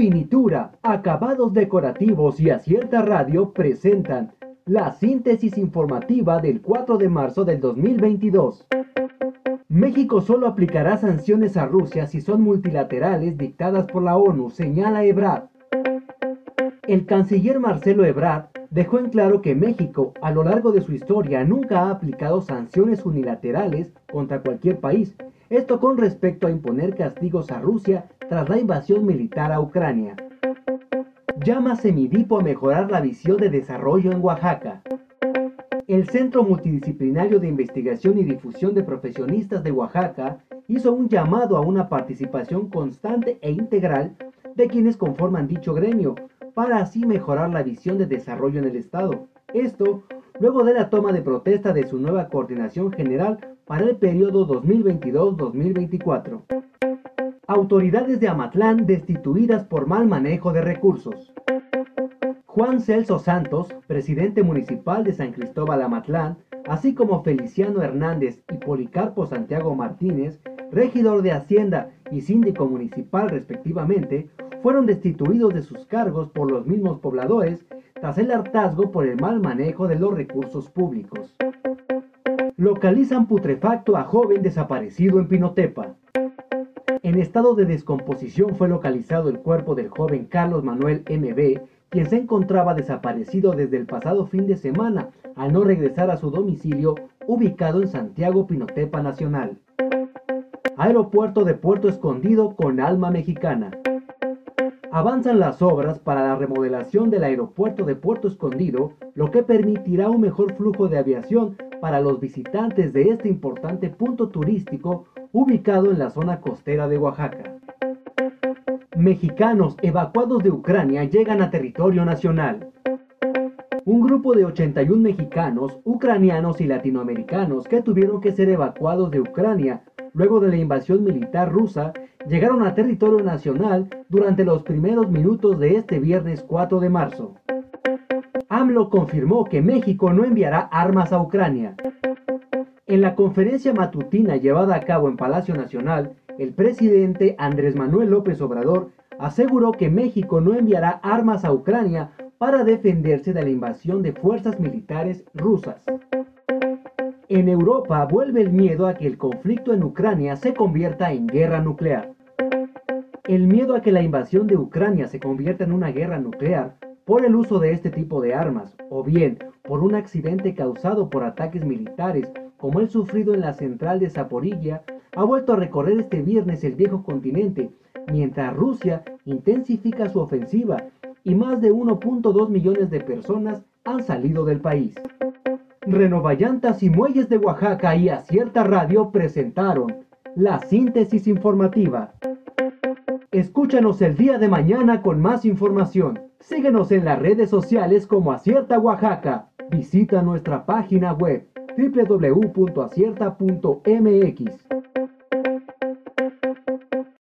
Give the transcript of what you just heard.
Finitura, acabados decorativos y acierta radio presentan la síntesis informativa del 4 de marzo del 2022. México solo aplicará sanciones a Rusia si son multilaterales dictadas por la ONU, señala Ebrard. El canciller Marcelo Ebrard dejó en claro que México, a lo largo de su historia, nunca ha aplicado sanciones unilaterales contra cualquier país, esto con respecto a imponer castigos a Rusia tras la invasión militar a Ucrania. Llama Semidipo a mejorar la visión de desarrollo en Oaxaca. El Centro Multidisciplinario de Investigación y Difusión de Profesionistas de Oaxaca hizo un llamado a una participación constante e integral de quienes conforman dicho gremio, para así mejorar la visión de desarrollo en el Estado. Esto luego de la toma de protesta de su nueva coordinación general para el periodo 2022-2024 autoridades de Amatlán destituidas por mal manejo de recursos. Juan Celso Santos, presidente municipal de San Cristóbal Amatlán, así como Feliciano Hernández y Policarpo Santiago Martínez, regidor de Hacienda y síndico municipal respectivamente, fueron destituidos de sus cargos por los mismos pobladores tras el hartazgo por el mal manejo de los recursos públicos. Localizan putrefacto a joven desaparecido en Pinotepa. En estado de descomposición fue localizado el cuerpo del joven Carlos Manuel MB, quien se encontraba desaparecido desde el pasado fin de semana al no regresar a su domicilio ubicado en Santiago Pinotepa Nacional. Aeropuerto de Puerto Escondido con alma mexicana. Avanzan las obras para la remodelación del aeropuerto de Puerto Escondido, lo que permitirá un mejor flujo de aviación para los visitantes de este importante punto turístico ubicado en la zona costera de Oaxaca. Mexicanos evacuados de Ucrania llegan a territorio nacional. Un grupo de 81 mexicanos, ucranianos y latinoamericanos que tuvieron que ser evacuados de Ucrania luego de la invasión militar rusa llegaron a territorio nacional durante los primeros minutos de este viernes 4 de marzo. AMLO confirmó que México no enviará armas a Ucrania. En la conferencia matutina llevada a cabo en Palacio Nacional, el presidente Andrés Manuel López Obrador aseguró que México no enviará armas a Ucrania para defenderse de la invasión de fuerzas militares rusas. En Europa vuelve el miedo a que el conflicto en Ucrania se convierta en guerra nuclear. El miedo a que la invasión de Ucrania se convierta en una guerra nuclear por el uso de este tipo de armas, o bien por un accidente causado por ataques militares como el sufrido en la central de Zaporilla, ha vuelto a recorrer este viernes el viejo continente, mientras Rusia intensifica su ofensiva y más de 1.2 millones de personas han salido del país. Renovallantas y Muelles de Oaxaca y Acierta Radio presentaron la síntesis informativa. Escúchanos el día de mañana con más información. Síguenos en las redes sociales como Acierta Oaxaca. Visita nuestra página web www.acierta.mx.